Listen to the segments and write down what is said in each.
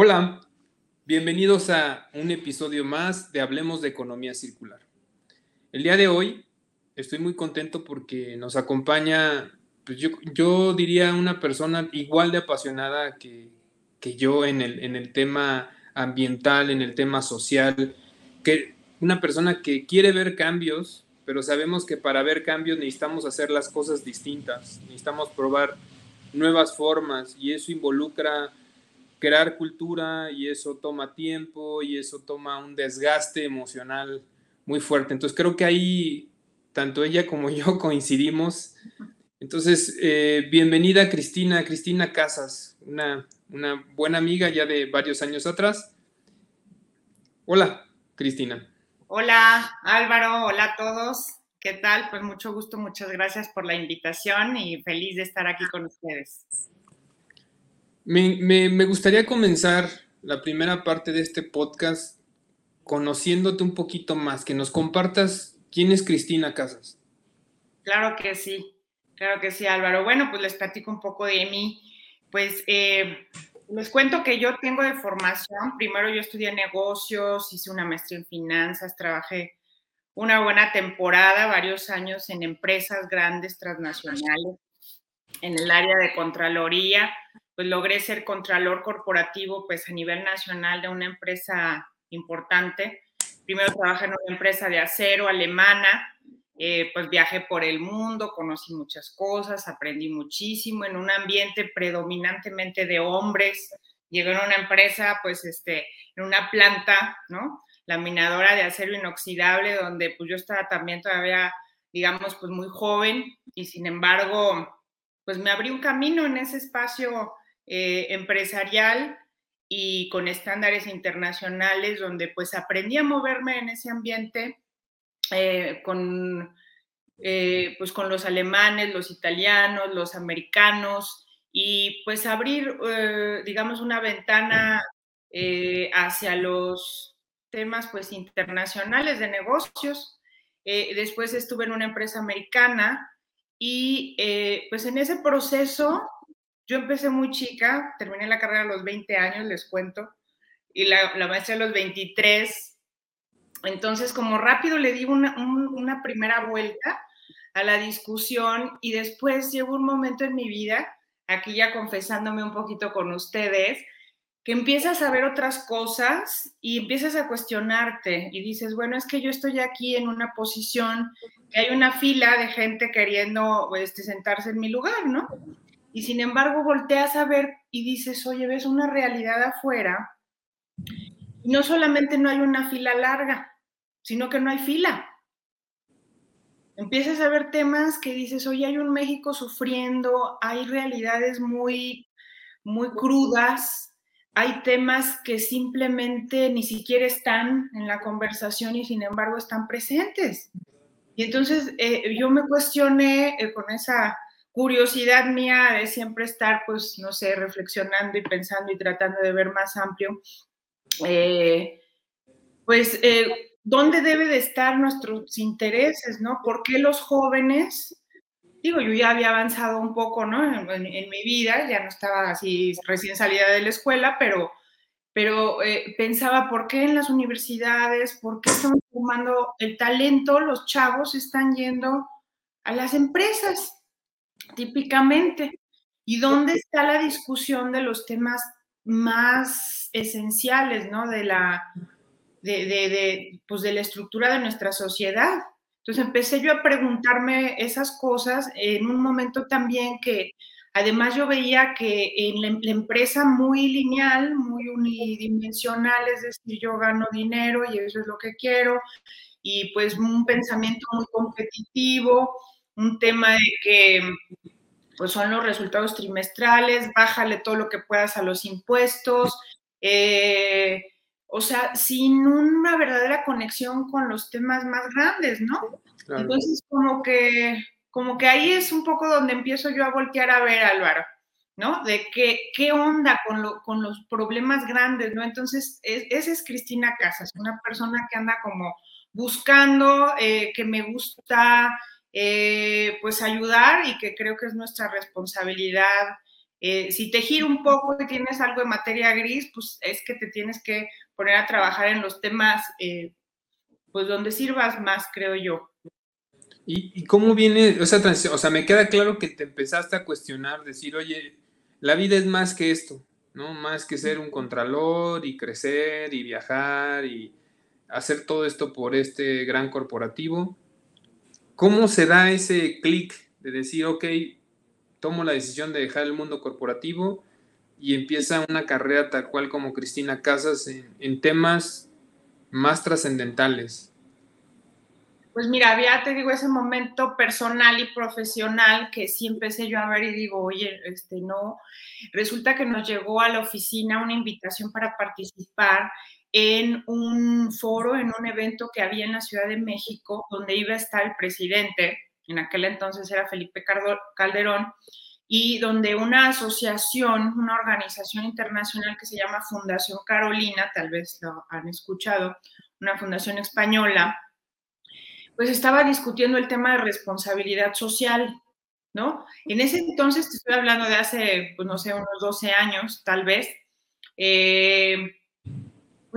Hola, bienvenidos a un episodio más de Hablemos de Economía Circular. El día de hoy estoy muy contento porque nos acompaña, pues yo, diría una persona igual de apasionada que, yo en el, en el tema ambiental, en el tema social, que una persona que quiere ver cambios, pero sabemos que para ver cambios necesitamos hacer las cosas distintas, necesitamos probar nuevas formas y eso involucra crear cultura y eso toma tiempo y eso toma un desgaste emocional muy fuerte. Entonces creo que ahí tanto ella como yo coincidimos. Entonces, eh, bienvenida Cristina, Cristina Casas, una, una buena amiga ya de varios años atrás. Hola, Cristina. Hola, Álvaro, hola a todos. ¿Qué tal? Pues mucho gusto, muchas gracias por la invitación y feliz de estar aquí con ustedes. Me, gustaría comenzar la primera parte de este podcast conociéndote un poquito más, que nos compartas quién es Cristina Casas. Claro que sí, claro que sí, Álvaro. Bueno, pues les platico un poco de mí. Pues eh, les cuento que yo tengo de formación, primero yo estudié negocios, hice una maestría en finanzas, trabajé una buena temporada, varios años en empresas grandes transnacionales, en el área de Contraloría pues logré ser contralor corporativo pues a nivel nacional de una empresa importante. Primero trabajé en una empresa de acero alemana, eh, pues viajé por el mundo, conocí muchas cosas, aprendí muchísimo en un ambiente predominantemente de hombres. Llegué a una empresa, pues, este, en una planta, ¿no? Laminadora de acero inoxidable, donde pues yo estaba también todavía, digamos, pues muy joven y sin embargo, pues me abrí un camino en ese espacio eh, empresarial y con estándares internacionales, donde pues aprendí a moverme en ese ambiente eh, con, eh, pues con los alemanes, los italianos, los americanos, y pues abrir, digamos, una ventana hacia los temas pues internacionales de negocios. después estuve en una empresa americana y pues en ese proceso yo empecé muy chica, terminé la carrera a los 20 años, les cuento, y la, la maestra a los 23. Entonces, como rápido le di una, una primera vuelta a la discusión y después llegó un momento en mi vida, aquí ya confesándome un poquito con ustedes, que empiezas a ver otras cosas y empiezas a cuestionarte y dices, bueno, es que yo estoy aquí en una posición que hay una fila de gente queriendo este, sentarse en mi lugar, ¿no? Y sin embargo volteas a ver y dices, oye, ves una realidad afuera. No solamente no hay una fila larga, sino que no hay fila. Empiezas a ver temas que dices, oye, hay un México sufriendo, hay realidades muy, muy crudas, hay temas que simplemente ni siquiera están en la conversación y sin embargo están presentes. Y entonces eh, yo me cuestioné eh, con esa curiosidad mía de siempre estar, pues, no sé, reflexionando y pensando y tratando de ver más amplio, eh, pues, eh, ¿dónde debe de estar nuestros intereses, no? ¿Por qué los jóvenes, digo, yo ya había avanzado un poco, ¿no? En, mi vida, ya no estaba así recién salida de la escuela, pero, pero eh, pensaba, ¿por qué en las universidades, por qué están formando el talento, los chavos están yendo a las empresas? Típicamente. ¿Y dónde está la discusión de los temas más esenciales, ¿no? De la, de, pues de la estructura de nuestra sociedad. Entonces empecé yo a preguntarme esas cosas en un momento también que además yo veía que en la, la, empresa muy lineal, muy unidimensional, es decir, yo gano dinero y eso es lo que quiero, y pues un pensamiento muy competitivo, un tema de que pues son los resultados trimestrales, bájale todo lo que puedas a los impuestos, eh, o sea, sin una verdadera conexión con los temas más grandes, ¿no? Entonces, como que, como que ahí es un poco donde empiezo yo a voltear a ver, Álvaro, ¿no? De qué, qué onda con, lo, con los problemas grandes, ¿no? Entonces, esa es Cristina Casas, una persona que anda como buscando, eh, que me gusta eh, pues ayudar y que creo que es nuestra responsabilidad Eh, si te gira un poco y tienes algo de materia gris, pues es que te tienes que poner a trabajar en los temas, eh, pues donde sirvas más, creo yo. ¿Y, cómo viene esa transición? O sea, me queda claro que te empezaste a cuestionar, decir, oye, la vida es más que esto, ¿no? Más que ser un contralor y crecer y viajar y hacer todo esto por este gran corporativo. ¿Cómo se da ese clic de decir, ok, tomo la decisión de dejar el mundo corporativo y empieza una carrera tal cual como Cristina Casas en, temas más trascendentales? Pues mira, había, te digo, ese momento personal y profesional que sí empecé yo a ver y digo, oye, este no, resulta que nos llegó a la oficina una invitación para participar en un foro, en un evento que había en la Ciudad de México, donde iba a estar el presidente, en aquel entonces era Felipe Calderón, y donde una asociación, una organización internacional que se llama Fundación Carolina, tal vez lo han escuchado, una fundación española, pues estaba discutiendo el tema de responsabilidad social, ¿no? En ese entonces, te estoy hablando de hace, pues no sé, unos 12 años, tal vez, eh,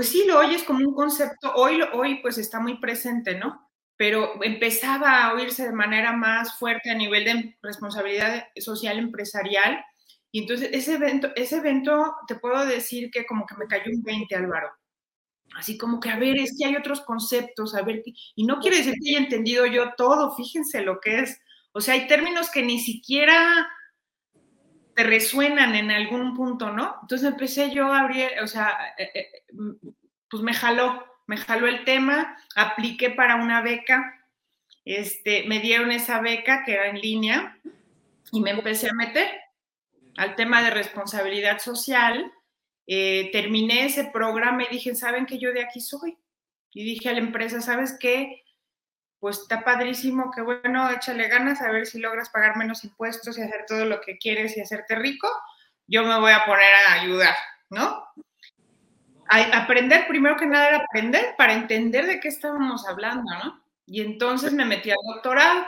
pues sí, lo oyes como un concepto, hoy, hoy pues está muy presente, ¿no? Pero empezaba a oírse de manera más fuerte a nivel de responsabilidad social empresarial. Y entonces ese evento, ese evento te puedo decir que como que me cayó un 20, Álvaro. Así como que, a ver, es que hay otros conceptos, a ver, y no quiere decir que haya entendido yo todo, fíjense lo que es. O sea, hay términos que ni siquiera te resuenan en algún punto, ¿no? Entonces empecé yo a abrir, o sea, eh, eh, pues me jaló, me jaló el tema, apliqué para una beca, este, me dieron esa beca que era en línea y me empecé a meter al tema de responsabilidad social. Eh, terminé ese programa y dije, ¿saben que yo de aquí soy? Y dije a la empresa, ¿sabes qué? Pues está padrísimo, que bueno, échale ganas a ver si logras pagar menos impuestos y hacer todo lo que quieres y hacerte rico, yo me voy a poner a ayudar, ¿no? A aprender, primero que nada era aprender para entender de qué estábamos hablando, ¿no? Y entonces me metí al doctorado.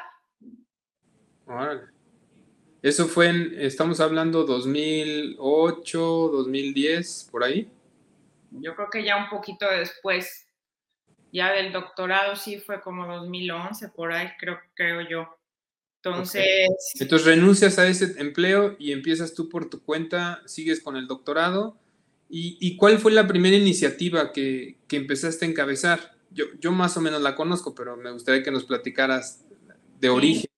Eso fue en, estamos hablando 2008, 2010, por ahí. Yo creo que ya un poquito después ya del doctorado sí fue como 2011, por ahí creo, creo yo. Entonces... Entonces renuncias a ese empleo y empiezas tú por tu cuenta, sigues con el doctorado. ¿Y, cuál fue la primera iniciativa que, que, empezaste a encabezar? Yo, yo más o menos la conozco, pero me gustaría que nos platicaras de origen,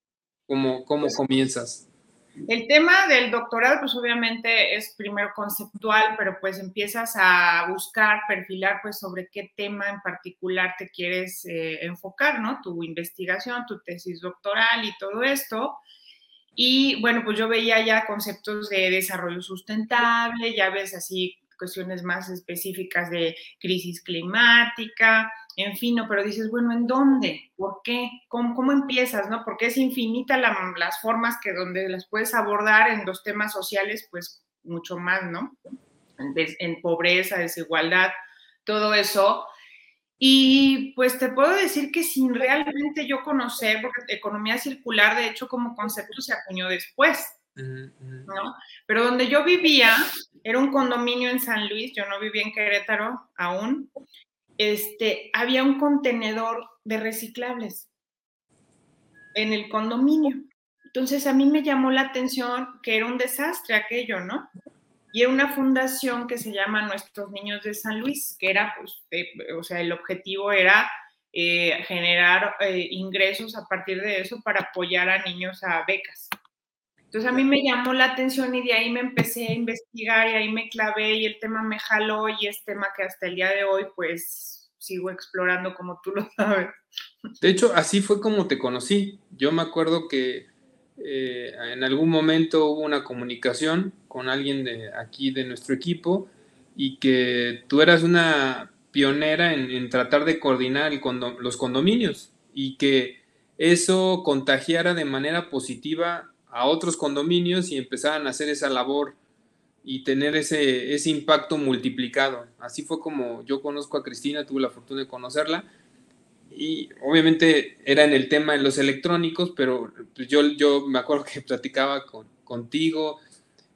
cómo, cómo pues comienzas. El tema del doctorado, pues obviamente es primero conceptual, pero pues empiezas a buscar, perfilar, pues sobre qué tema en particular te quieres eh, enfocar, ¿no? Tu investigación, tu tesis doctoral y todo esto. Y bueno, pues yo veía ya conceptos de desarrollo sustentable, ya ves así cuestiones más específicas de crisis climática, en fin, no, pero dices, bueno, ¿en dónde? ¿Por qué? ¿Cómo, empiezas? ¿no? Porque es infinita las formas que donde las puedes abordar en los temas sociales, pues mucho más, ¿no? En, pobreza, desigualdad, todo eso. Y pues te puedo decir que sin realmente yo conocer, porque economía circular, de hecho, como concepto se acuñó después, ¿no? Pero donde yo vivía era un condominio en San Luis, yo no vivía en Querétaro aún, este, había un contenedor de reciclables en el condominio. Entonces a mí me llamó la atención que era un desastre aquello, ¿no? Y era una fundación que se llama Nuestros Niños de San Luis, que era, pues, o sea, el objetivo era eh, generar eh, ingresos a partir de eso para apoyar a niños a becas. Entonces a mí me llamó la atención y de ahí me empecé a investigar y ahí me clavé y el tema me jaló y es tema que hasta el día de hoy pues sigo explorando como tú lo sabes. De hecho, así fue como te conocí. Yo me acuerdo que eh, en algún momento hubo una comunicación con alguien de aquí de nuestro equipo y que tú eras una pionera en, tratar de coordinar los condominios y que eso contagiara de manera positiva a otros condominios y empezaran a hacer esa labor y tener ese, ese impacto multiplicado. Así fue como yo conozco a Cristina, tuve la fortuna de conocerla y obviamente era en el tema de los electrónicos, pero pues yo, yo me acuerdo que platicaba con, contigo,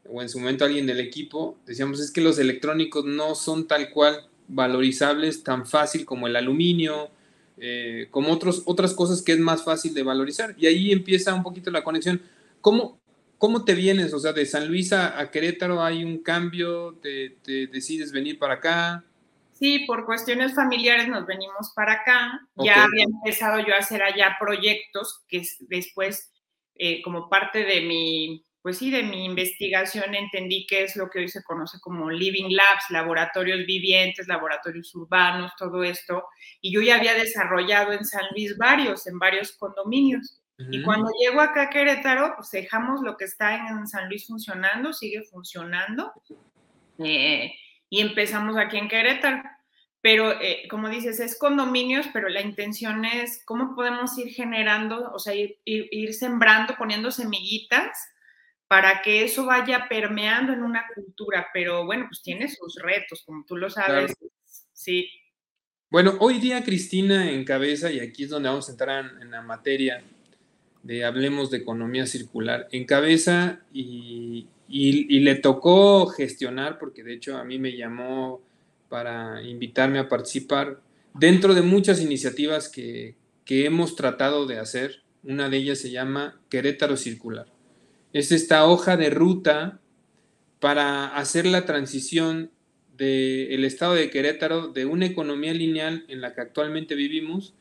o en su momento alguien del equipo, decíamos, es que los electrónicos no son tal cual valorizables tan fácil como el aluminio, eh, como otros, otras cosas que es más fácil de valorizar. Y ahí empieza un poquito la conexión. ¿Cómo, cómo te vienes? O sea, de San Luis a, Querétaro hay un cambio, te, decides venir para acá. Sí, por cuestiones familiares nos venimos para acá. Ya había empezado yo a hacer allá proyectos que después, eh, como parte de mi pues sí, de mi investigación entendí qué es lo que hoy se conoce como living labs, laboratorios vivientes, laboratorios urbanos, todo esto. Y yo ya había desarrollado en San Luis varios, en varios condominios. Y cuando llego acá a Querétaro, pues dejamos lo que está en San Luis funcionando, sigue funcionando. Eh, y empezamos aquí en Querétaro. Pero, eh, como dices, es condominios, pero la intención es cómo podemos ir generando, o sea, ir, ir sembrando, poniendo semillitas para que eso vaya permeando en una cultura, pero bueno, pues tiene sus retos, como tú lo sabes. Sí. Bueno, hoy día Cristina encabeza, y aquí es donde vamos a entrar en, la materia de Hablemos de Economía Circular, encabeza y, y, le tocó gestionar, porque de hecho a mí me llamó para invitarme a participar dentro de muchas iniciativas que, que hemos tratado de hacer. Una de ellas se llama Querétaro Circular es esta hoja de ruta para hacer la transición del estado de Querétaro de una economía lineal en la que actualmente vivimos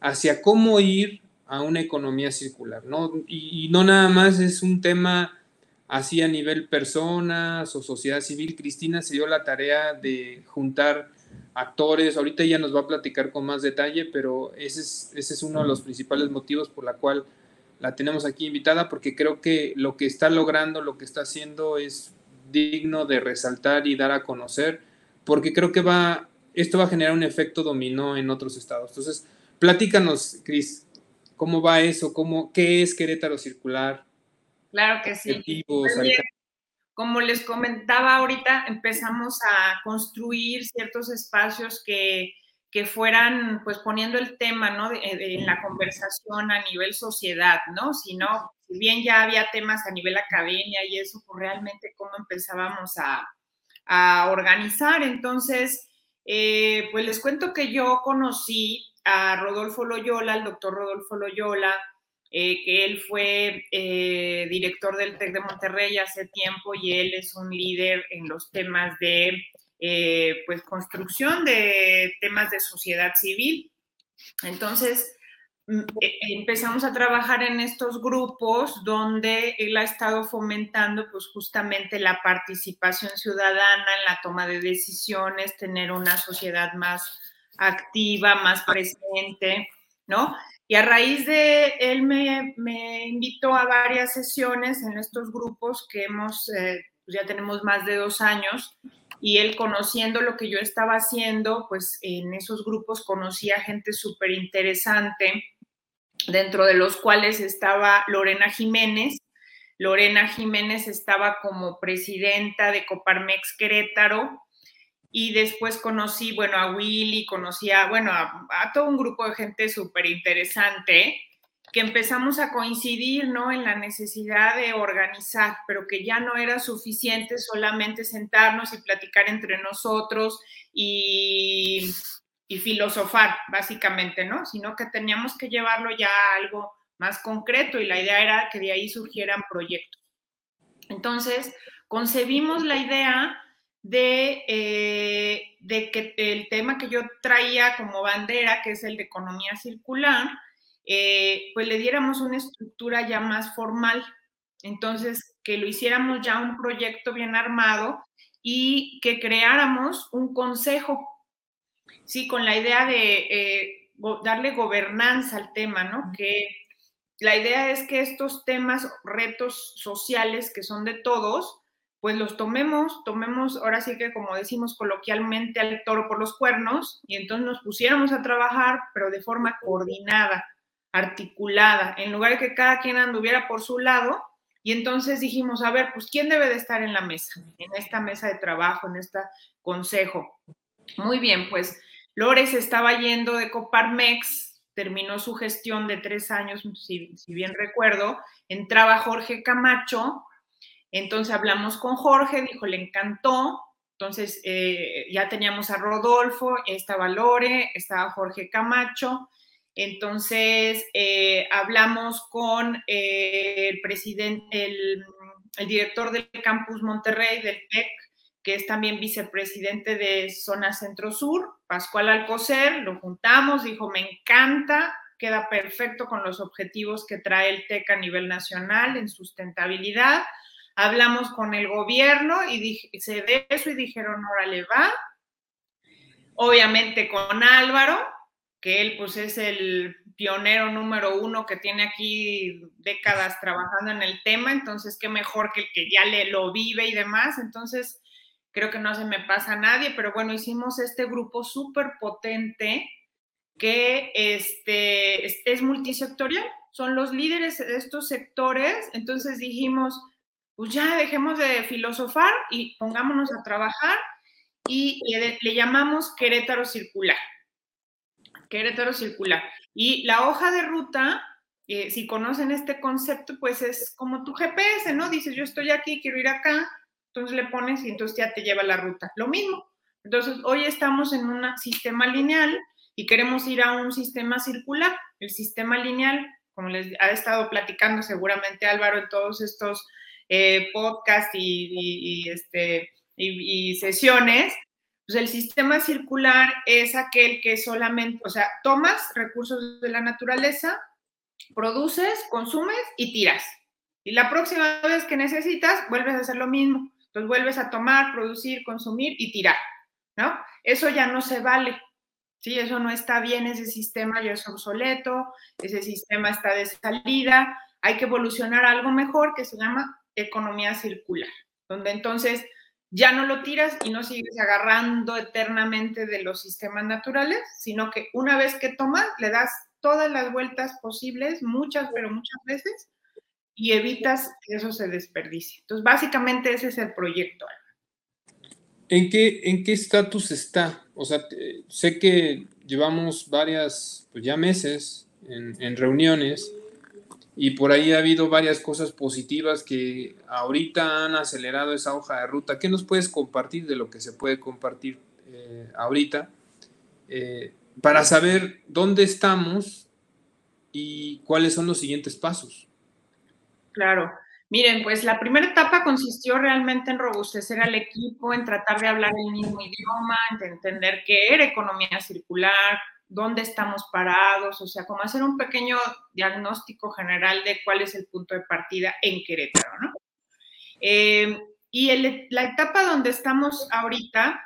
hacia cómo ir a una economía circular, ¿no? Y, no nada más es un tema así a nivel personas o sociedad civil. Cristina se dio la tarea de juntar actores, ahorita ya nos va a platicar con más detalle, pero ese es, ese es uno de los principales motivos por la cual la tenemos aquí invitada porque creo que lo que está logrando, lo que está haciendo es digno de resaltar y dar a conocer, porque creo que va, esto va a generar un efecto dominó en otros estados. Entonces, platícanos, Cris, ¿cómo va eso? ¿Cómo, ¿Qué es Querétaro Circular? Claro que sí. Como les comentaba ahorita, empezamos a construir ciertos espacios que que fueran pues poniendo el tema, ¿no? en la conversación a nivel sociedad, ¿no? Si no, si bien ya había temas a nivel academia y eso, pues realmente cómo empezábamos a, organizar. Entonces, eh, pues les cuento que yo conocí a Rodolfo Loyola, el doctor Rodolfo Loyola, eh, que él fue eh, director del TEC de Monterrey hace tiempo y él es un líder en los temas de eh, pues construcción de temas de sociedad civil. Entonces, mm, empezamos a trabajar en estos grupos donde él ha estado fomentando pues justamente la participación ciudadana en la toma de decisiones, tener una sociedad más activa, más presente, ¿no? Y a raíz de él me, invitó a varias sesiones en estos grupos que hemos, eh, pues ya tenemos más de dos años, y él conociendo lo que yo estaba haciendo, pues en esos grupos conocía gente súper interesante, dentro de los cuales estaba Lorena Jiménez. Lorena Jiménez estaba como presidenta de Coparmex Querétaro y después conocí, bueno, a Willy, conocí a, bueno, a, a todo un grupo de gente súper interesante que empezamos a coincidir ¿no? en la necesidad de organizar, pero que ya no era suficiente solamente sentarnos y platicar entre nosotros y, y filosofar, básicamente, ¿no? Sino que teníamos que llevarlo ya a algo más concreto y la idea era que de ahí surgieran proyectos. Entonces, concebimos la idea de, eh, de que el tema que yo traía como bandera, que es el de economía circular, eh, pues le diéramos una estructura ya más formal. Entonces, que lo hiciéramos ya un proyecto bien armado y que creáramos un consejo, sí, con la idea de eh, darle gobernanza al tema, ¿no? Que la idea es que estos temas, retos sociales que son de todos, pues los tomemos, tomemos, ahora sí que como decimos coloquialmente, al toro por los cuernos, y entonces nos pusiéramos a trabajar, pero de forma coordinada articulada, en lugar de que cada quien anduviera por su lado. Y entonces dijimos, a ver, pues ¿quién debe de estar en la mesa, en esta mesa de trabajo, en este consejo? Muy bien, pues Lores estaba yendo de Coparmex, terminó su gestión de tres años, si, bien recuerdo, entraba Jorge Camacho Entonces hablamos con Jorge, dijo, le encantó. Entonces eh, ya teníamos a Rodolfo, estaba Lore, estaba Jorge Camacho. Entonces eh, hablamos con eh, el presidente, el, el, director del campus Monterrey, del TEC, que es también vicepresidente de Zona Centro Sur, Pascual Alcocer, lo juntamos, dijo, me encanta, queda perfecto con los objetivos que trae el TEC a nivel nacional en sustentabilidad. Hablamos con el gobierno y se de eso y dijeron, órale, va. Obviamente con Álvaro, que él pues es el pionero número uno que tiene aquí décadas trabajando en el tema, entonces qué mejor que el que ya le, lo vive y demás. Entonces, creo que no se me pasa a nadie, pero bueno, hicimos este grupo súper potente que este, es, multisectorial, son los líderes de estos sectores, entonces dijimos, pues ya dejemos de filosofar y pongámonos a trabajar y le, llamamos Querétaro Circular. Querétaro Circular. Y la hoja de ruta, eh, si conocen este concepto, pues es como tu GPS, ¿no? Dices, yo estoy aquí, quiero ir acá, entonces le pones y entonces ya te lleva la ruta. Lo mismo. Entonces, hoy estamos en un sistema lineal y queremos ir a un sistema circular. El sistema lineal, como les ha estado platicando seguramente Álvaro en todos estos eh, podcasts y, este, y, sesiones, pues el sistema circular es aquel que solamente, o sea, tomas recursos de la naturaleza, produces, consumes y tiras. Y la próxima vez que necesitas, vuelves a hacer lo mismo. Entonces vuelves a tomar, producir, consumir y tirar, ¿no? Eso ya no se vale. Sí, eso no está bien, ese sistema ya es obsoleto, ese sistema está de salida, hay que evolucionar algo mejor que se llama economía circular, donde entonces ya no lo tiras y no sigues agarrando eternamente de los sistemas naturales, sino que una vez que tomas, le das todas las vueltas posibles, muchas, pero muchas veces, y evitas que eso se desperdicie. Entonces, básicamente ese es el proyecto. ¿En qué en qué estatus está? O sea, sé que llevamos varias, pues ya meses en, en, reuniones y por ahí ha habido varias cosas positivas que ahorita han acelerado esa hoja de ruta. ¿Qué nos puedes compartir de lo que se puede compartir eh, ahorita eh, para saber dónde estamos y cuáles son los siguientes pasos? Claro. Miren, pues la primera etapa consistió realmente en robustecer al equipo, en tratar de hablar el mismo idioma, en entender qué era economía circular, dónde estamos parados, o sea, como hacer un pequeño diagnóstico general de cuál es el punto de partida en Querétaro, ¿no? Eh, y la etapa donde estamos ahorita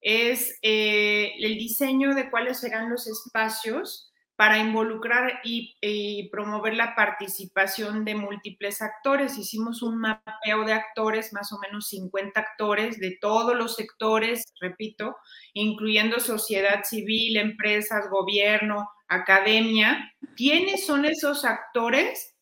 es eh, el diseño de cuáles serán los espacios para involucrar y, promover la participación de múltiples actores. Hicimos un mapeo de actores, más o menos 50 actores de todos los sectores, repito, incluyendo sociedad civil, empresas, gobierno, academia. ¿Quiénes son esos actores?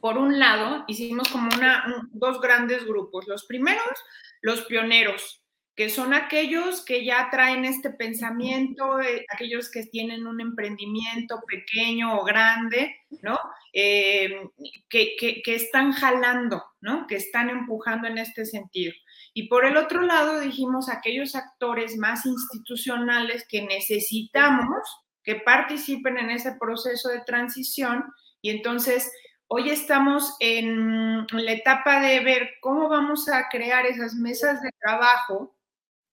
Por un lado, hicimos como una, dos grandes grupos. Los primeros, los pioneros, que son aquellos que ya traen este pensamiento, eh, aquellos que tienen un emprendimiento pequeño o grande, ¿no? Eh, que, que, están jalando, ¿no? Que están empujando en este sentido. Y por el otro lado dijimos aquellos actores más institucionales que necesitamos que participen en ese proceso de transición y entonces hoy estamos en la etapa de ver cómo vamos a crear esas mesas de trabajo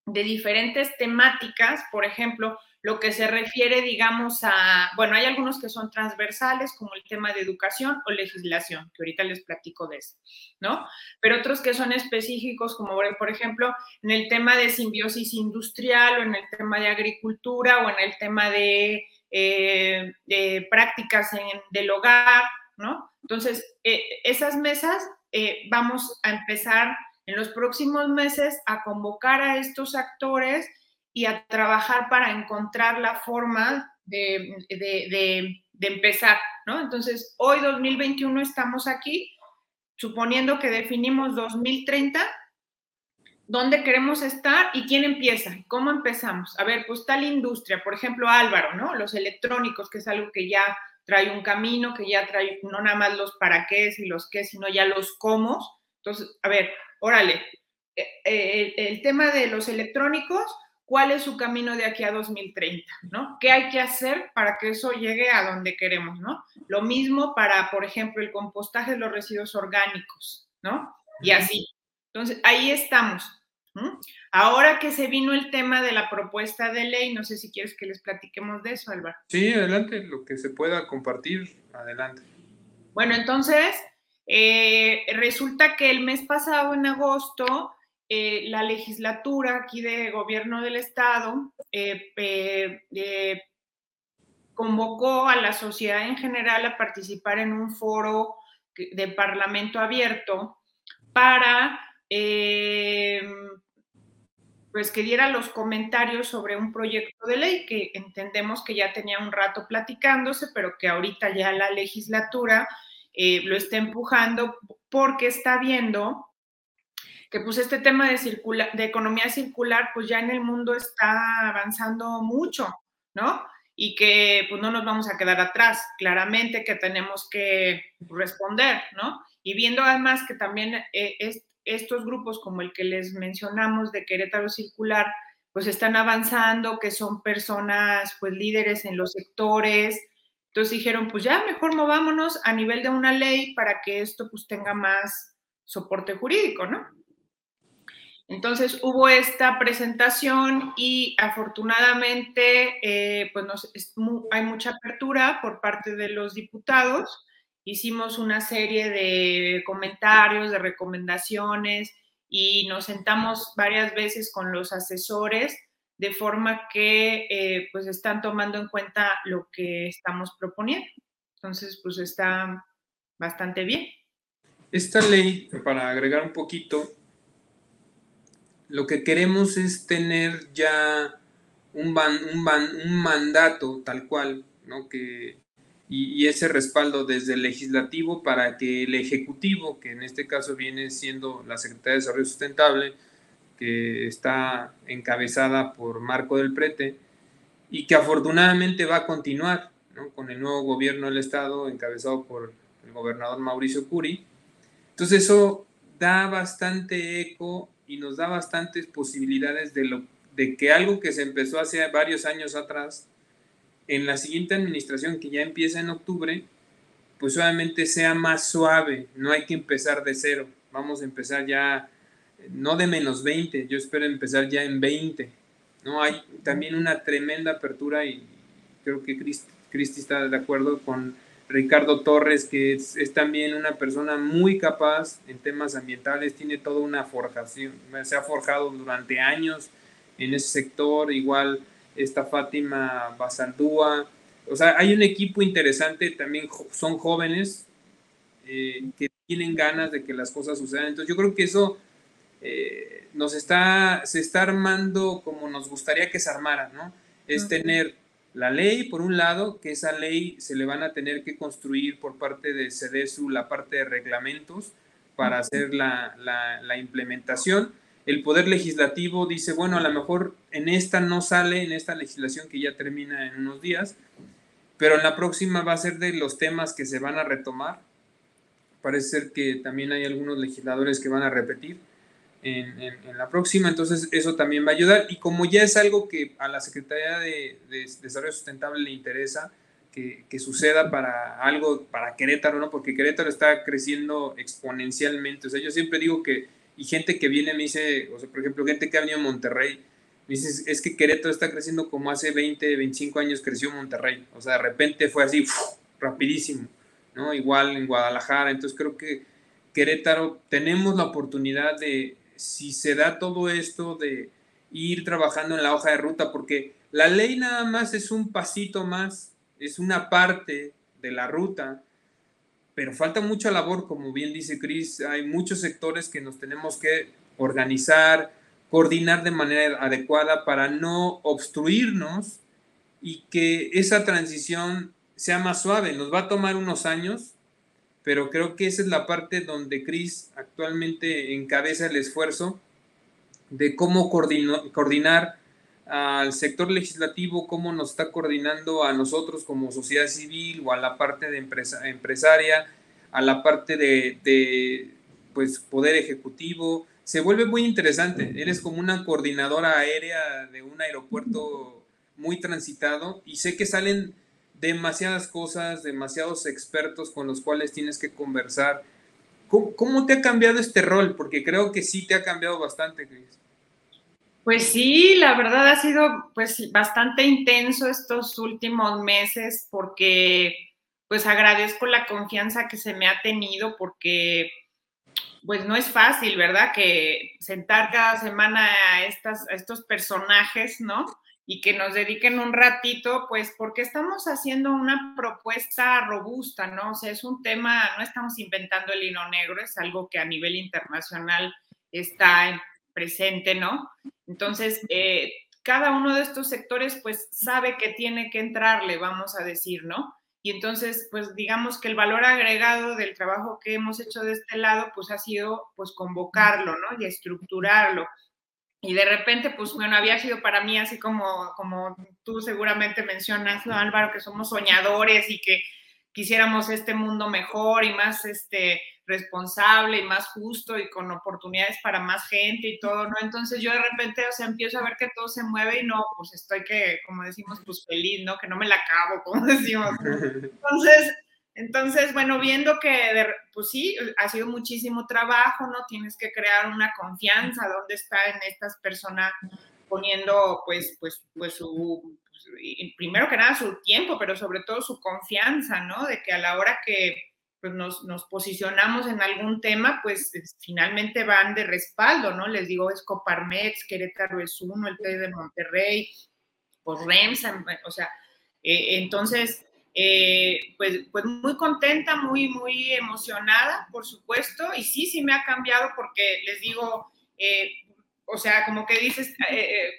de diferentes temáticas, por ejemplo, lo que se refiere, digamos, a, bueno, hay algunos que son transversales, como el tema de educación o legislación, que ahorita les platico de eso, ¿no? Pero otros que son específicos, como por ejemplo, en el tema de simbiosis industrial o en el tema de agricultura o en el tema de, eh, prácticas en, del hogar, ¿no? Entonces, eh, esas mesas eh, vamos a empezar en los próximos meses a convocar a estos actores y a trabajar para encontrar la forma de, empezar, ¿no? Entonces, hoy 2021 estamos aquí, suponiendo que definimos 2030, dónde queremos estar y quién empieza, cómo empezamos. A ver, pues tal industria, por ejemplo, Álvaro, ¿no? Los electrónicos, que es algo que ya trae un camino, que ya trae no nada más los para qué y los qué, sino ya los cómo. Entonces, a ver, órale, eh, eh, el, tema de los electrónicos, ¿cuál es su camino de aquí a 2030? ¿no? ¿Qué hay que hacer para que eso llegue a donde queremos? ¿no? Lo mismo para, por ejemplo, el compostaje de los residuos orgánicos, ¿no? Y así. Entonces, ahí estamos. Ahora que se vino el tema de la propuesta de ley, no sé si quieres que les platiquemos de eso, Álvaro. Sí, adelante, lo que se pueda compartir, adelante. Bueno, entonces, eh, resulta que el mes pasado, en agosto, eh, la legislatura aquí de gobierno del estado eh, convocó a la sociedad en general a participar en un foro de parlamento abierto para pues que diera los comentarios sobre un proyecto de ley que entendemos que ya tenía un rato platicándose, pero que ahorita ya la legislatura eh, lo está empujando porque está viendo que pues este tema de, de economía circular pues ya en el mundo está avanzando mucho, ¿no? Y que pues no nos vamos a quedar atrás, claramente que tenemos que responder, ¿no? Y viendo además que también eh, es, estos grupos como el que les mencionamos de Querétaro Circular, pues están avanzando, que son personas pues líderes en los sectores. Entonces dijeron, pues ya mejor movámonos a nivel de una ley para que esto pues tenga más soporte jurídico, ¿no? Entonces hubo esta presentación y afortunadamente eh, pues hay mucha apertura por parte de los diputados hicimos una serie de comentarios, de recomendaciones y nos sentamos varias veces con los asesores de forma que eh, pues están tomando en cuenta lo que estamos proponiendo. Entonces, pues está bastante bien. Esta ley, para agregar un poquito, lo que queremos es tener ya un, un, un mandato tal cual, ¿no? Que y, ese respaldo desde el legislativo para que el ejecutivo, que en este caso viene siendo la Secretaría de Desarrollo Sustentable, que está encabezada por Marco del Prete, y que afortunadamente va a continuar con el nuevo gobierno del Estado, encabezado por el gobernador Mauricio Curi. Entonces eso da bastante eco y nos da bastantes posibilidades de, lo, de que algo que se empezó hace varios años atrás, en la siguiente administración que ya empieza en octubre, pues obviamente sea más suave, no hay que empezar de cero, vamos a empezar ya, no de menos 20, yo espero empezar ya en 20, ¿no? Hay también una tremenda apertura y creo que Cristi, está de acuerdo con Ricardo Torres, que es, también una persona muy capaz en temas ambientales, tiene toda una forjación, se ha forjado durante años en ese sector, igual está Fátima Basaldúa. O sea, hay un equipo interesante, también son jóvenes eh, que tienen ganas de que las cosas sucedan. Entonces yo creo que eso eh, nos está, se está armando como nos gustaría que se armara, ¿no? Es tener la ley, por un lado, que esa ley se le van a tener que construir por parte de CEDESU la parte de reglamentos para hacer la, la, la implementación el Poder Legislativo dice, bueno, a lo mejor en esta no sale, en esta legislación que ya termina en unos días, pero en la próxima va a ser de los temas que se van a retomar. Parece ser que también hay algunos legisladores que van a repetir en, la próxima, entonces eso también va a ayudar. Y como ya es algo que a la Secretaría de, Desarrollo Sustentable le interesa, que, que, suceda para algo, para Querétaro, ¿no? Porque Querétaro está creciendo exponencialmente. O sea, yo siempre digo que y gente que viene me dice, o sea, por ejemplo, gente que ha venido a Monterrey, me dice, es que Querétaro está creciendo como hace 20, 25 años creció Monterrey. O sea, de repente fue así, rapidísimo, ¿no? Igual en Guadalajara. Entonces creo que Querétaro tenemos la oportunidad de, si se da todo esto, de ir trabajando en la hoja de ruta, porque la ley nada más es un pasito más, es una parte de la ruta pero falta mucha labor, como bien dice Cris, hay muchos sectores que nos tenemos que organizar, coordinar de manera adecuada para no obstruirnos y que esa transición sea más suave. Nos va a tomar unos años, pero creo que esa es la parte donde Cris actualmente encabeza el esfuerzo de cómo coordinar al sector legislativo, cómo nos está coordinando a nosotros como sociedad civil o a la parte de empresa, empresaria, a la parte de, pues poder ejecutivo. Se vuelve muy interesante. Eres como una coordinadora aérea de un aeropuerto muy transitado y sé que salen demasiadas cosas, demasiados expertos con los cuales tienes que conversar. ¿Cómo, te ha cambiado este rol? Porque creo que sí te ha cambiado bastante, Cris. Pues sí, la verdad ha sido pues bastante intenso estos últimos meses porque pues agradezco la confianza que se me ha tenido porque pues no es fácil, ¿verdad? Que sentar cada semana estas, a estos personajes, ¿no? Y que nos dediquen un ratito, pues porque estamos haciendo una propuesta robusta, ¿no? O sea, es un tema, no estamos inventando el hino negro, es algo que a nivel internacional está presente, ¿no? Entonces, eh, cada uno de estos sectores, pues sabe que tiene que entrarle, vamos a decir, ¿no? Y entonces, pues digamos que el valor agregado del trabajo que hemos hecho de este lado, pues ha sido, pues convocarlo, ¿no? Y estructurarlo y de repente, pues bueno, había sido para mí así como, como tú seguramente mencionas, Álvaro, que somos soñadores y que quisiéramos este mundo mejor y más este, responsable y más justo y con oportunidades para más gente y todo, ¿no? Entonces yo de repente, o sea, empiezo a ver que todo se mueve y no, pues estoy que, como decimos, pues feliz, ¿no? Que no me la acabo, como decimos. Entonces, entonces, bueno, viendo que, pues sí, ha sido muchísimo trabajo, ¿no? Tienes que crear una confianza, ¿dónde está en estas personas poniendo, pues, pues, pues su, primero que nada su tiempo, pero sobre todo su confianza, ¿no? De que a la hora que pues, nos, posicionamos en algún tema, pues finalmente van de respaldo, ¿no? Les digo, es Coparmex, Querétaro es uno, el TED de Monterrey, pues REMSA, o sea, eh, entonces eh, pues, pues muy contenta, muy, muy emocionada, por supuesto, y sí, sí me ha cambiado porque les digo, eh, o sea, como que dices, eh,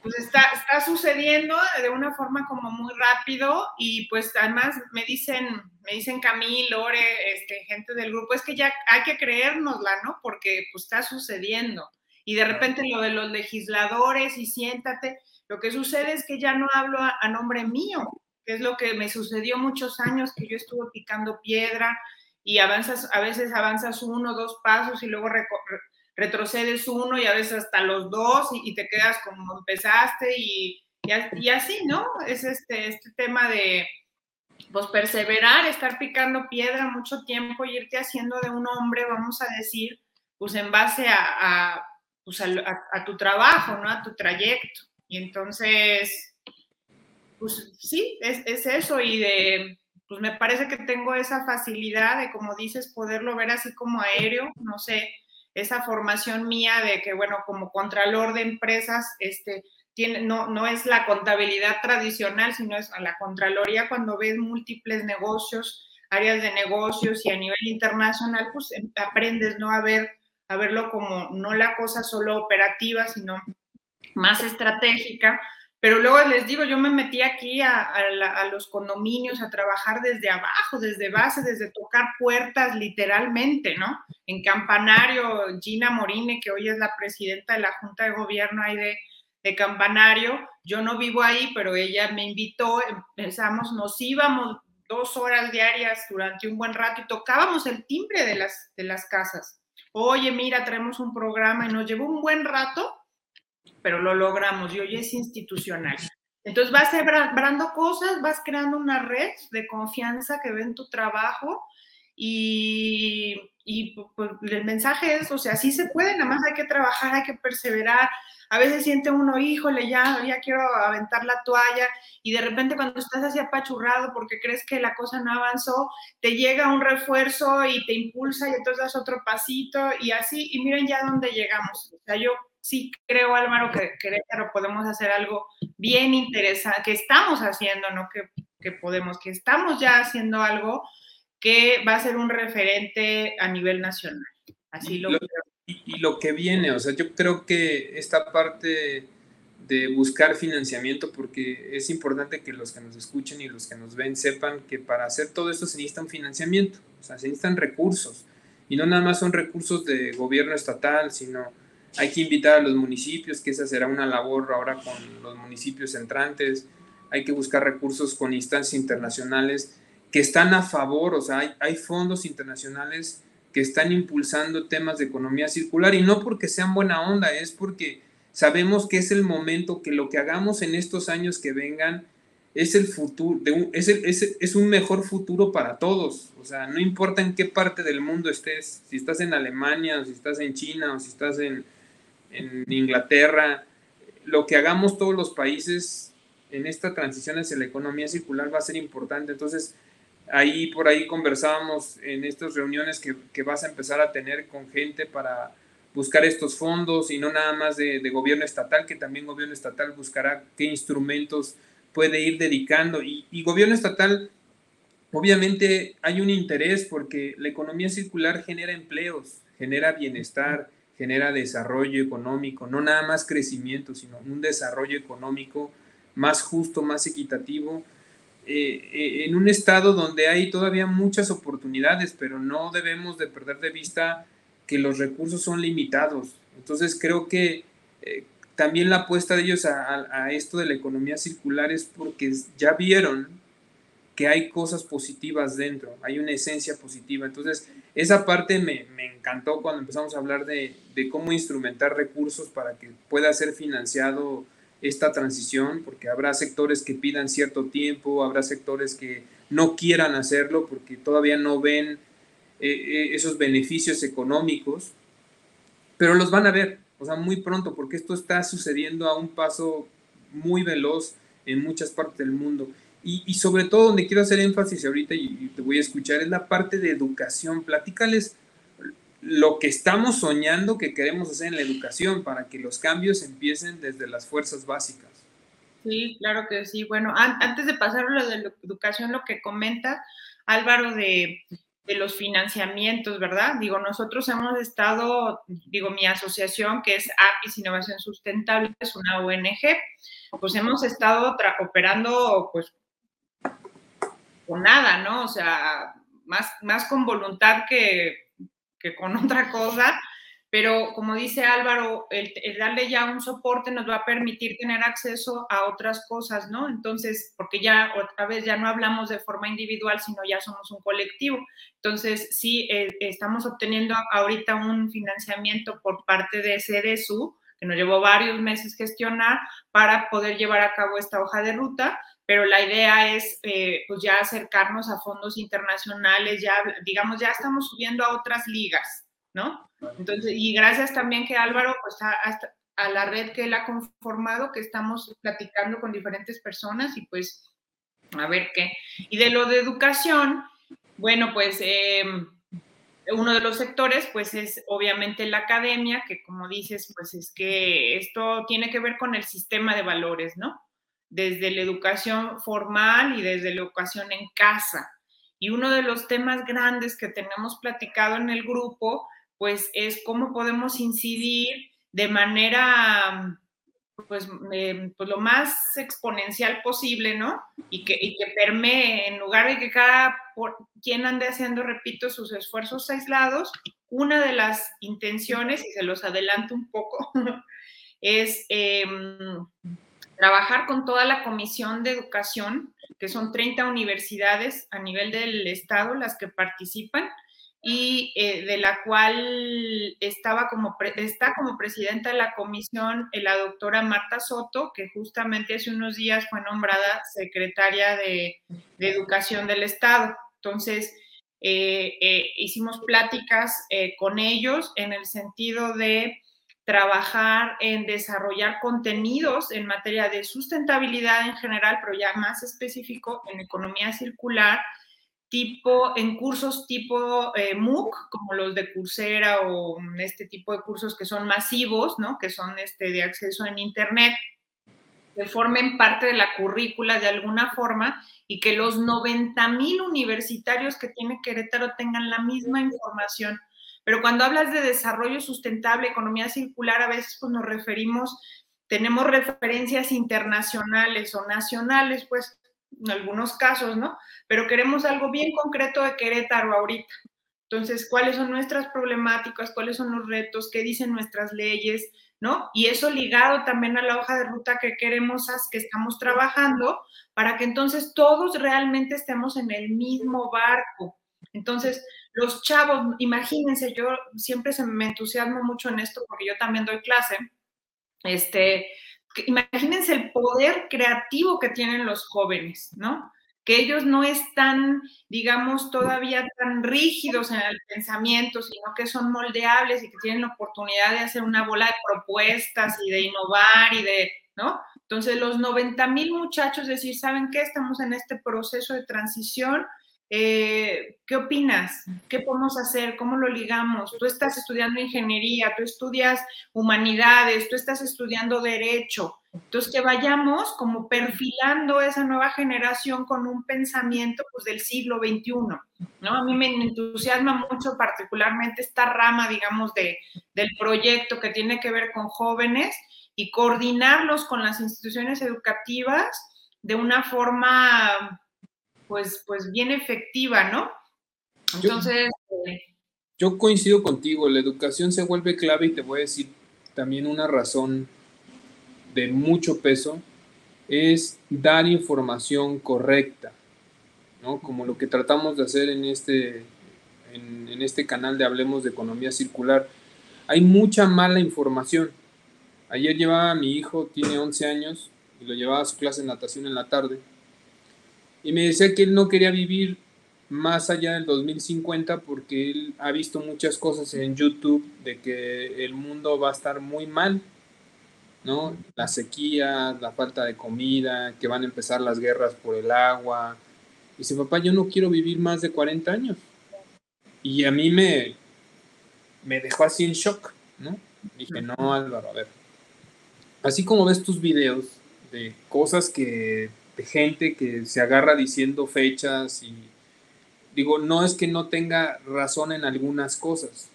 pues está, está sucediendo de una forma como muy rápido y pues además me dicen, me dicen Camille, Lore, este, gente del grupo, es que ya hay que creérnosla, ¿no? Porque pues está sucediendo. Y de repente lo de los legisladores y siéntate, lo que sucede es que ya no hablo a nombre mío, que es lo que me sucedió muchos años que yo estuve picando piedra y avanzas, a veces avanzas uno, dos pasos y luego retrocedes uno y a veces hasta los dos y, te quedas como empezaste y, y, así, ¿no? Es este, este tema de pues perseverar, estar picando piedra mucho tiempo y irte haciendo de un hombre, vamos a decir, pues en base a, pues a tu trabajo, ¿no? A tu trayecto. Y entonces, pues sí, es, eso y de, pues me parece que tengo esa facilidad de, como dices, poderlo ver así como aéreo, no sé, esa formación mía de que, bueno, como contralor de empresas, este, tiene, no, no es la contabilidad tradicional, sino es a la contraloría cuando ves múltiples negocios, áreas de negocios y a nivel internacional, pues em, aprendes, ¿no? A ver, a verlo como no la cosa solo operativa, sino más estratégica pero luego les digo, yo me metí aquí a, los condominios a trabajar desde abajo, desde base, desde tocar puertas literalmente, ¿no? En Campanario, Gina Morine, que hoy es la presidenta de la Junta de Gobierno ahí de, de Campanario, yo no vivo ahí, pero ella me invitó, empezamos, nos íbamos dos horas diarias durante un buen rato y tocábamos el timbre de las, de las casas. Oye, mira, traemos un programa y nos llevó un buen rato pero lo logramos y hoy es institucional. Entonces vas sembrando cosas, vas creando una red de confianza que ven tu trabajo y, y pues, el mensaje es, o sea, sí se puede, nada más hay que trabajar, hay que perseverar. A veces siente uno, híjole, ya, ya quiero aventar la toalla y de repente cuando estás así apachurrado porque crees que la cosa no avanzó, te llega un refuerzo y te impulsa y entonces das otro pasito y así, y miren ya dónde llegamos. O sea, yo sí creo, Álvaro, que Querétaro podemos hacer algo bien interesante, que estamos haciendo, no que, que, podemos, que estamos ya haciendo algo que va a ser un referente a nivel nacional. Así lo, creo. Y, lo que viene, o sea, yo creo que esta parte de buscar financiamiento, porque es importante que los que nos escuchen y los que nos ven sepan que para hacer todo esto se necesita un financiamiento, o sea, se necesitan recursos, y no nada más son recursos de gobierno estatal, sino hay que invitar a los municipios, que esa será una labor ahora con los municipios entrantes. Hay que buscar recursos con instancias internacionales que están a favor, o sea, hay, hay fondos internacionales que están impulsando temas de economía circular y no porque sean buena onda, es porque sabemos que es el momento que lo que hagamos en estos años que vengan es el futuro, es, es, un mejor futuro para todos. O sea, no importa en qué parte del mundo estés, si estás en Alemania, o si estás en China, o si estás en, en Inglaterra, lo que hagamos todos los países en esta transición hacia la economía circular va a ser importante. Entonces, ahí por ahí conversábamos en estas reuniones que, que vas a empezar a tener con gente para buscar estos fondos y no nada más de, de gobierno estatal, que también gobierno estatal buscará qué instrumentos puede ir dedicando. Y, y, gobierno estatal, obviamente hay un interés porque la economía circular genera empleos, genera bienestar, genera desarrollo económico, no nada más crecimiento, sino un desarrollo económico más justo, más equitativo, eh, eh, en un estado donde hay todavía muchas oportunidades, pero no debemos de perder de vista que los recursos son limitados. Entonces creo que eh, también la apuesta de ellos a, esto de la economía circular es porque ya vieron que hay cosas positivas dentro, hay una esencia positiva. Entonces, esa parte me, encantó cuando empezamos a hablar de, de, cómo instrumentar recursos para que pueda ser financiado esta transición, porque habrá sectores que pidan cierto tiempo, habrá sectores que no quieran hacerlo porque todavía no ven eh, eh, esos beneficios económicos, pero los van a ver, o sea, muy pronto, porque esto está sucediendo a un paso muy veloz en muchas partes del mundo. Y, sobre todo donde quiero hacer énfasis ahorita y, y, te voy a escuchar es la parte de educación. Platícales lo que estamos soñando que queremos hacer en la educación para que los cambios empiecen desde las fuerzas básicas. Sí, claro que sí. Bueno, antes de pasar a lo de la educación, lo que comenta Álvaro de de los financiamientos, ¿verdad? Digo, nosotros hemos estado, digo, mi asociación, que es APIS Innovación Sustentable, es una ONG, pues hemos estado operando, pues, nada, ¿no? O sea, más, más con voluntad que, que con otra cosa, pero como dice Álvaro, el, darle ya un soporte nos va a permitir tener acceso a otras cosas, ¿no? Entonces, porque ya otra vez ya no hablamos de forma individual, sino ya somos un colectivo. Entonces, sí, eh, estamos obteniendo ahorita un financiamiento por parte de CDSU, que nos llevó varios meses gestionar para poder llevar a cabo esta hoja de ruta, pero la idea es eh, pues ya acercarnos a fondos internacionales, ya digamos, ya estamos subiendo a otras ligas, ¿no? Entonces, y gracias también que Álvaro, pues a, a, la red que él ha conformado, que estamos platicando con diferentes personas y pues a ver qué. Y de lo de educación, bueno, pues eh, uno de los sectores, pues es obviamente la academia, que como dices, pues es que esto tiene que ver con el sistema de valores, ¿no? Desde la educación formal y desde la educación en casa. Y uno de los temas grandes que tenemos platicado en el grupo, pues es cómo podemos incidir de manera, pues, eh, pues lo más exponencial posible, ¿no? Y que, y que permee, en lugar de que cada quien ande haciendo, repito, sus esfuerzos aislados, una de las intenciones, y se los adelanto un poco, es eh, trabajar con toda la Comisión de Educación, que son 30 universidades a nivel del Estado las que participan, y eh, de la cual estaba como está como presidenta de la comisión eh, la doctora Marta Soto, que justamente hace unos días fue nombrada secretaria de, Educación del Estado. Entonces, eh, hicimos pláticas con ellos en el sentido de trabajar en desarrollar contenidos en materia de sustentabilidad en general, pero ya más específico en economía circular, tipo, en cursos tipo eh, MOOC, como los de Coursera o este tipo de cursos que son masivos, ¿no? Que son este, de acceso en Internet, que formen parte de la currícula de alguna forma y que los 90 mil universitarios que tiene Querétaro tengan la misma información. Pero cuando hablas de desarrollo sustentable, economía circular, a veces pues, nos referimos, tenemos referencias internacionales o nacionales, pues en algunos casos, ¿no? Pero queremos algo bien concreto de Querétaro ahorita. Entonces, ¿cuáles son nuestras problemáticas? ¿Cuáles son los retos? ¿Qué dicen nuestras leyes? ¿No? Y eso ligado también a la hoja de ruta que queremos, que estamos trabajando, para que entonces todos realmente estemos en el mismo barco. Entonces, los chavos, imagínense, yo siempre se me entusiasmo mucho en esto porque yo también doy clase. Este, imagínense el poder creativo que tienen los jóvenes, ¿no? Que ellos no están, digamos, todavía tan rígidos en el pensamiento, sino que son moldeables y que tienen la oportunidad de hacer una bola de propuestas y de innovar y de, ¿no? Entonces, los 90 mil muchachos decir, ¿saben qué? Estamos en este proceso de transición, eh, ¿Qué opinas? ¿Qué podemos hacer? ¿Cómo lo ligamos? Tú estás estudiando ingeniería, tú estudias humanidades, tú estás estudiando derecho. Entonces, que vayamos como perfilando esa nueva generación con un pensamiento pues, del siglo XXI. ¿no? A mí me entusiasma mucho particularmente esta rama, digamos, de, del proyecto que tiene que ver con jóvenes y coordinarlos con las instituciones educativas de una forma pues, pues bien efectiva, ¿no? Entonces... Yo, yo coincido contigo, la educación se vuelve clave y te voy a decir también una razón de mucho peso, es dar información correcta, ¿no? Como lo que tratamos de hacer en este, en, en este canal de Hablemos de Economía Circular. Hay mucha mala información. Ayer llevaba a mi hijo, tiene 11 años, y lo llevaba a su clase de natación en la tarde y me decía que él no quería vivir más allá del 2050 porque él ha visto muchas cosas en YouTube de que el mundo va a estar muy mal, ¿no? La sequía, la falta de comida, que van a empezar las guerras por el agua. Y dice, papá, yo no quiero vivir más de 40 años. Y a mí me, me dejó así en shock, ¿no? Dije, no, Álvaro, a ver. Así como ves tus videos de cosas que de gente que se agarra diciendo fechas y digo, no es que no tenga razón en algunas cosas,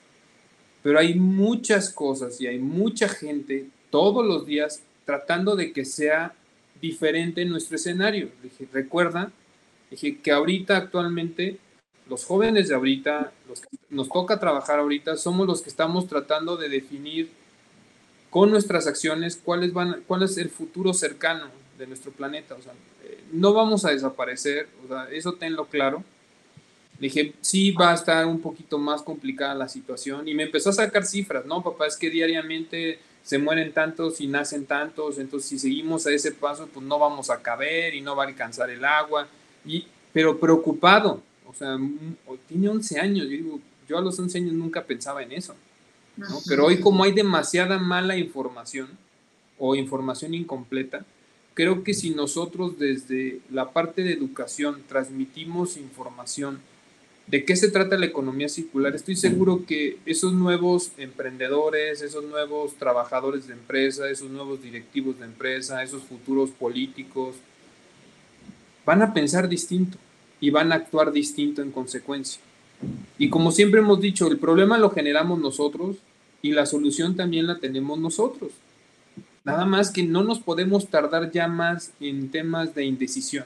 pero hay muchas cosas y hay mucha gente todos los días tratando de que sea diferente nuestro escenario. Dije, recuerda, dije que ahorita actualmente los jóvenes de ahorita, los que nos toca trabajar ahorita, somos los que estamos tratando de definir con nuestras acciones cuáles van, cuál es el futuro cercano de nuestro planeta. O sea, eh, no vamos a desaparecer, o sea, eso tenlo claro. Le dije, sí, va a estar un poquito más complicada la situación. Y me empezó a sacar cifras, ¿no, papá? Es que diariamente se mueren tantos y nacen tantos, entonces si seguimos a ese paso, pues no vamos a caber y no va a alcanzar el agua. Y, pero preocupado, o sea, tiene 11 años, yo digo, yo a los 11 años nunca pensaba en eso. ¿no? Pero hoy como hay demasiada mala información o información incompleta, creo que si nosotros desde la parte de educación transmitimos información de qué se trata la economía circular, estoy seguro que esos nuevos emprendedores, esos nuevos trabajadores de empresa, esos nuevos directivos de empresa, esos futuros políticos, van a pensar distinto y van a actuar distinto en consecuencia. Y como siempre hemos dicho, el problema lo generamos nosotros y la solución también la tenemos nosotros. Nada más que no nos podemos tardar ya más en temas de indecisión.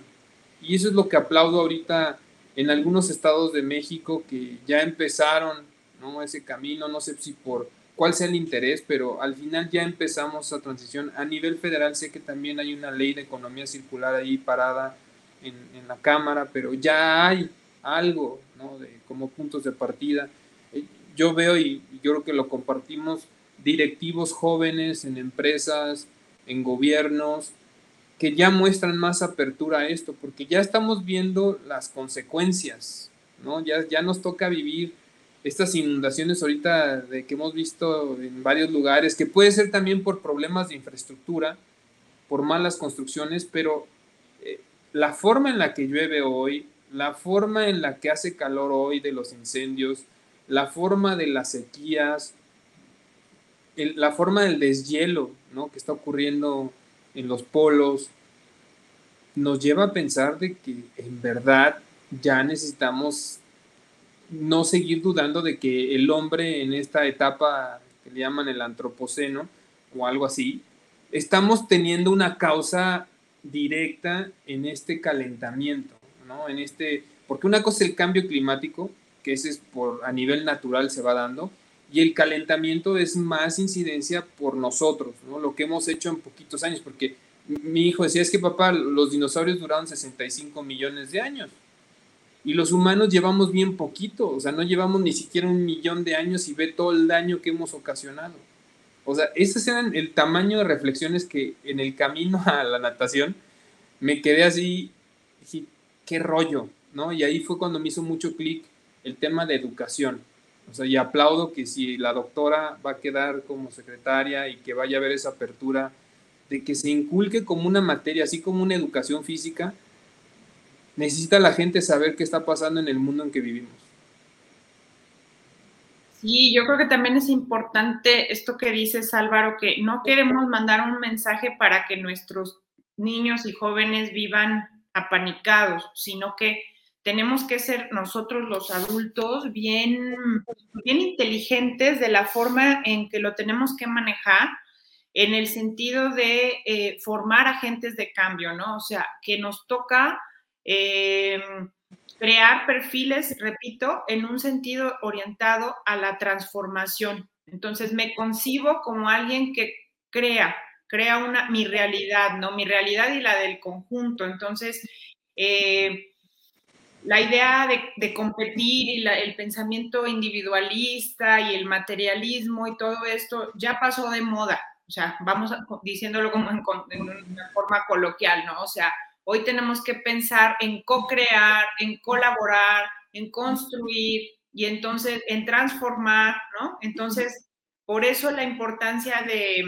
Y eso es lo que aplaudo ahorita en algunos estados de México que ya empezaron ¿no? ese camino, no sé si por cuál sea el interés, pero al final ya empezamos esa transición. A nivel federal sé que también hay una ley de economía circular ahí parada en, en la Cámara, pero ya hay algo ¿no? de, como puntos de partida. Eh, yo veo y yo creo que lo compartimos directivos jóvenes en empresas, en gobiernos, que ya muestran más apertura a esto, porque ya estamos viendo las consecuencias, ¿no? Ya, ya nos toca vivir estas inundaciones ahorita de que hemos visto en varios lugares, que puede ser también por problemas de infraestructura, por malas construcciones, pero eh, la forma en la que llueve hoy, la forma en la que hace calor hoy de los incendios, la forma de las sequías, la forma del deshielo ¿no? que está ocurriendo en los polos nos lleva a pensar de que en verdad ya necesitamos no seguir dudando de que el hombre en esta etapa que le llaman el antropoceno o algo así, estamos teniendo una causa directa en este calentamiento, ¿no? En este, porque una cosa es el cambio climático, que ese es por a nivel natural se va dando, y el calentamiento es más incidencia por nosotros, ¿no? Lo que hemos hecho en poquitos años, porque mi hijo decía, es que papá, los dinosaurios duraron 65 millones de años. Y los humanos llevamos bien poquito, o sea, no llevamos ni siquiera un millón de años y ve todo el daño que hemos ocasionado. O sea, ese eran el tamaño de reflexiones que en el camino a la natación me quedé así, dije, qué rollo, ¿no? Y ahí fue cuando me hizo mucho clic el tema de educación. O sea, y aplaudo que si la doctora va a quedar como secretaria y que vaya a haber esa apertura de que se inculque como una materia, así como una educación física, necesita la gente saber qué está pasando en el mundo en que vivimos. Sí, yo creo que también es importante esto que dices, Álvaro, que no queremos mandar un mensaje para que nuestros niños y jóvenes vivan apanicados, sino que tenemos que ser nosotros los adultos bien, bien inteligentes de la forma en que lo tenemos que manejar en el sentido de eh, formar agentes de cambio, ¿no? O sea, que nos toca eh, crear perfiles, repito, en un sentido orientado a la transformación. Entonces, me concibo como alguien que crea, crea una, mi realidad, ¿no? Mi realidad y la del conjunto. Entonces, eh, la idea de, competir y el pensamiento individualista y el materialismo y todo esto ya pasó de moda. O sea, vamos diciéndolo como en, en una forma coloquial, ¿no? O sea, Hoy tenemos que pensar en co-crear, en colaborar, en construir y entonces en transformar, ¿no? Entonces, por eso la importancia de,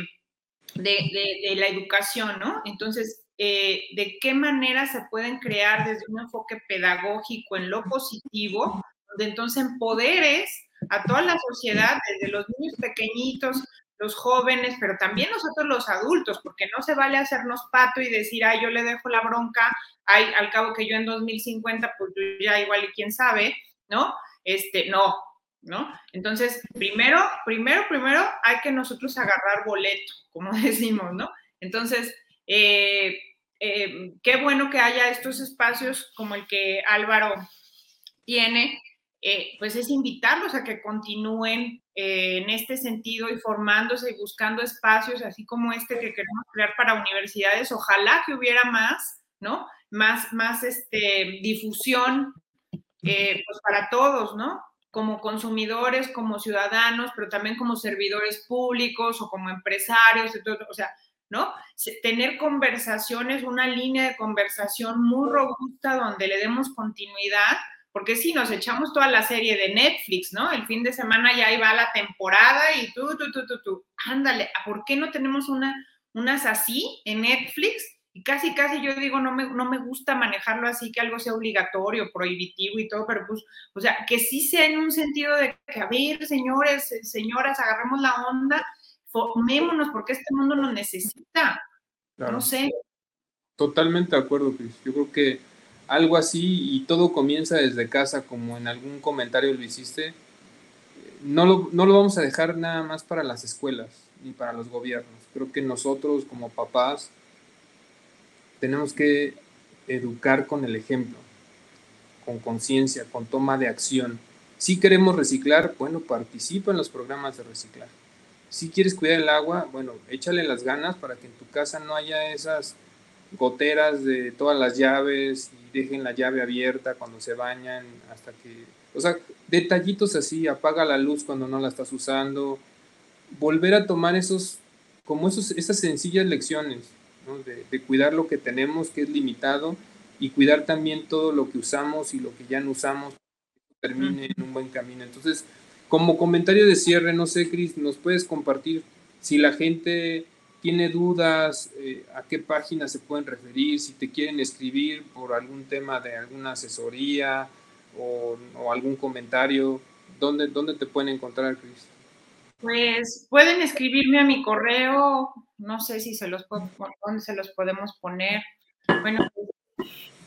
de, la educación, ¿no? Entonces, eh, ¿de qué manera se pueden crear desde un enfoque pedagógico en lo positivo, donde entonces empoderes a toda la sociedad, desde los niños pequeñitos los jóvenes, pero también nosotros los adultos, porque no se vale hacernos pato y decir, ay, yo le dejo la bronca, ay, al cabo que yo en 2050, pues ya igual y quién sabe, ¿no? Este, no, ¿no? Entonces, primero, primero, primero hay que nosotros agarrar boleto, como decimos, ¿no? Entonces, eh, eh, qué bueno que haya estos espacios como el que Álvaro tiene, eh, pues es invitarlos a que continúen en este sentido y formándose y buscando espacios así como este que queremos crear para universidades. Ojalá que hubiera más, ¿no? Más, más este, difusión pues para todos, ¿no? Como consumidores, como ciudadanos, pero también como servidores públicos o como empresarios, o sea, ¿no? Tener conversaciones, una línea de conversación muy robusta donde le demos continuidad porque sí, nos echamos toda la serie de Netflix, ¿no? El fin de semana ya va la temporada y tú, tú, tú, tú, tú. Ándale, ¿por qué no tenemos una, unas así en Netflix? Y casi, casi yo digo, no me, no me gusta manejarlo así, que algo sea obligatorio, prohibitivo y todo, pero pues, o sea, que sí sea en un sentido de que, a ver, señores, señoras, agarremos la onda, formémonos, porque este mundo lo necesita. No sé. Totalmente de acuerdo, Cris. Yo creo que algo así y todo comienza desde casa, como en algún comentario lo hiciste, no lo, no lo vamos a dejar nada más para las escuelas ni para los gobiernos. Creo que nosotros como papás tenemos que educar con el ejemplo, con conciencia, con toma de acción. Si queremos reciclar, bueno, participa en los programas de reciclar. Si quieres cuidar el agua, bueno, échale las ganas para que en tu casa no haya esas goteras de todas las llaves y dejen la llave abierta cuando se bañan hasta que, o sea, detallitos así, apaga la luz cuando no la estás usando, volver a tomar esos, como esos, esas sencillas lecciones, de, cuidar lo que tenemos, que es limitado, y cuidar también todo lo que usamos y lo que ya no usamos, que termine en un buen camino. Entonces, como comentario de cierre, no sé, Cris, ¿nos puedes compartir si la gente tiene dudas, eh, a qué página se pueden referir, si te quieren escribir por algún tema de alguna asesoría o, algún comentario, ¿dónde, ¿dónde te pueden encontrar, Cris? Pues pueden escribirme a mi correo, no sé si se los dónde se los podemos poner. Bueno,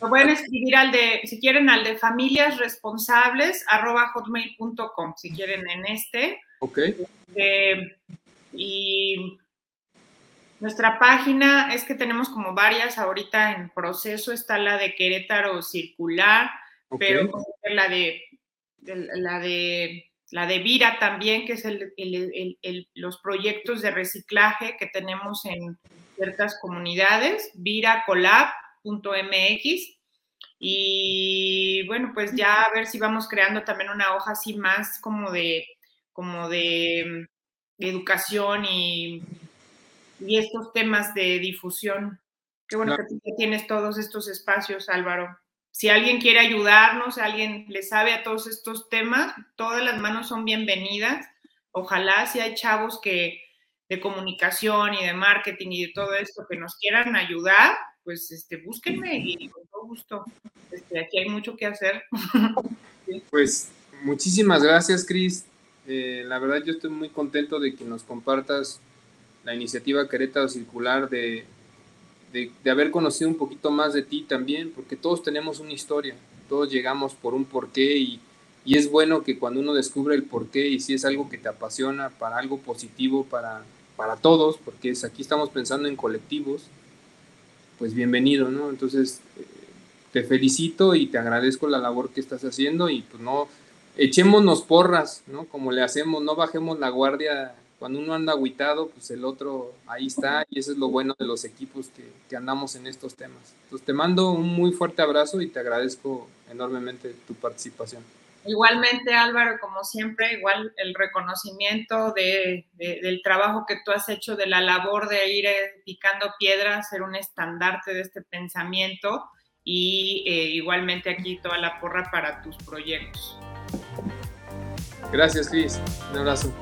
lo pueden escribir al de, si quieren, al de familias responsables, arroba hotmail.com, si quieren en este. Ok. Eh, y nuestra página es que tenemos como varias ahorita en proceso. Está la de Querétaro Circular, pero la de, la de la de Vira también, que es el, los proyectos de reciclaje que tenemos en ciertas comunidades, viracolab.mx. Y bueno, pues ya a ver si vamos creando también una hoja así más como de, como de, educación y, y, estos temas de difusión. Qué bueno que tú tienes todos estos espacios, Álvaro. Si alguien quiere ayudarnos, alguien le sabe a todos estos temas, todas las manos son bienvenidas. Ojalá si hay chavos que de comunicación y de marketing y de todo esto que nos quieran ayudar, pues este, búsquenme y con todo gusto. Este, aquí hay mucho que hacer. Pues muchísimas gracias, Cris. Eh, la verdad yo estoy muy contento de que nos compartas la iniciativa Querétaro Circular, de, de, haber conocido un poquito más de ti también, porque todos tenemos una historia, todos llegamos por un porqué y, y es bueno que cuando uno descubre el porqué y si es algo que te apasiona para algo positivo, para, para todos, porque aquí estamos pensando en colectivos, pues bienvenido, ¿no? Entonces, eh, te felicito y te agradezco la labor que estás haciendo y pues no, echémonos porras, ¿no? Como le hacemos, no bajemos la guardia. Cuando uno anda aguitado, pues el otro ahí está y eso es lo bueno de los equipos que, que andamos en estos temas. Entonces te mando un muy fuerte abrazo y te agradezco enormemente tu participación. Igualmente, Álvaro, como siempre, igual el reconocimiento de, del trabajo que tú has hecho, de la labor de ir eh, picando piedras, ser un estandarte de este pensamiento y eh, igualmente aquí toda la porra para tus proyectos. Gracias, Cris. Un abrazo.